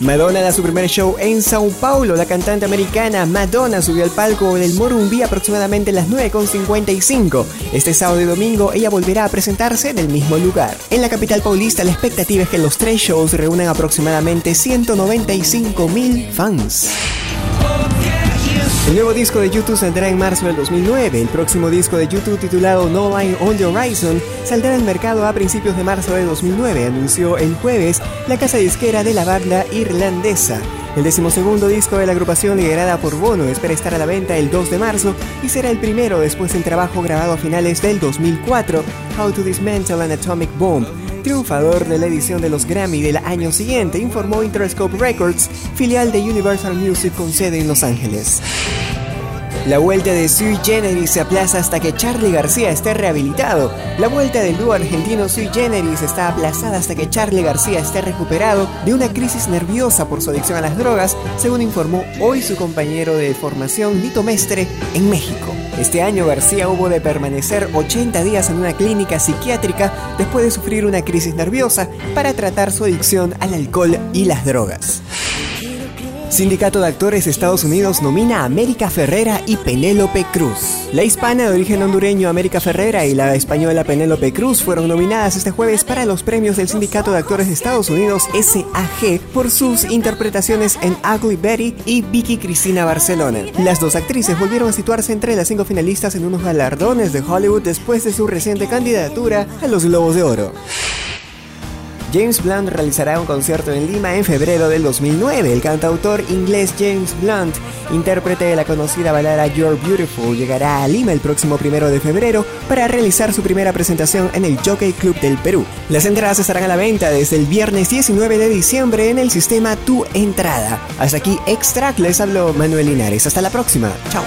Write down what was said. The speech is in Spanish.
Madonna da su primer show en Sao Paulo. La cantante americana Madonna subió al palco del Morumbi aproximadamente a las 9.55. Este sábado y domingo ella volverá a presentarse en el mismo lugar. En la capital paulista la expectativa es que los tres shows reúnan aproximadamente 195 mil fans. El nuevo disco de YouTube saldrá en marzo del 2009. El próximo disco de YouTube titulado No Line on the Horizon saldrá al mercado a principios de marzo de 2009, anunció el jueves la casa disquera de la banda irlandesa. El decimosegundo disco de la agrupación liderada por Bono espera estar a la venta el 2 de marzo y será el primero después del trabajo grabado a finales del 2004, How to Dismantle an Atomic Bomb, triunfador de la edición de los Grammy del año siguiente, informó Interscope Records, filial de Universal Music con sede en Los Ángeles. La vuelta de Sui Generis se aplaza hasta que Charlie García esté rehabilitado. La vuelta del dúo argentino Sui Generis está aplazada hasta que Charlie García esté recuperado de una crisis nerviosa por su adicción a las drogas, según informó hoy su compañero de formación Lito Mestre en México. Este año García hubo de permanecer 80 días en una clínica psiquiátrica después de sufrir una crisis nerviosa para tratar su adicción al alcohol y las drogas. Sindicato de Actores de Estados Unidos nomina a América Ferrera y Penélope Cruz. La hispana de origen hondureño América Ferrera y la española Penélope Cruz fueron nominadas este jueves para los premios del Sindicato de Actores de Estados Unidos SAG por sus interpretaciones en Ugly Betty y Vicky Cristina Barcelona. Las dos actrices volvieron a situarse entre las cinco finalistas en unos galardones de Hollywood después de su reciente candidatura a los Globos de Oro. James Blunt realizará un concierto en Lima en febrero del 2009. El cantautor inglés James Blunt, intérprete de la conocida balada You're Beautiful, llegará a Lima el próximo primero de febrero para realizar su primera presentación en el Jockey Club del Perú. Las entradas estarán a la venta desde el viernes 19 de diciembre en el sistema Tu Entrada. Hasta aquí Extract, les habló Manuel Linares. Hasta la próxima. Chao.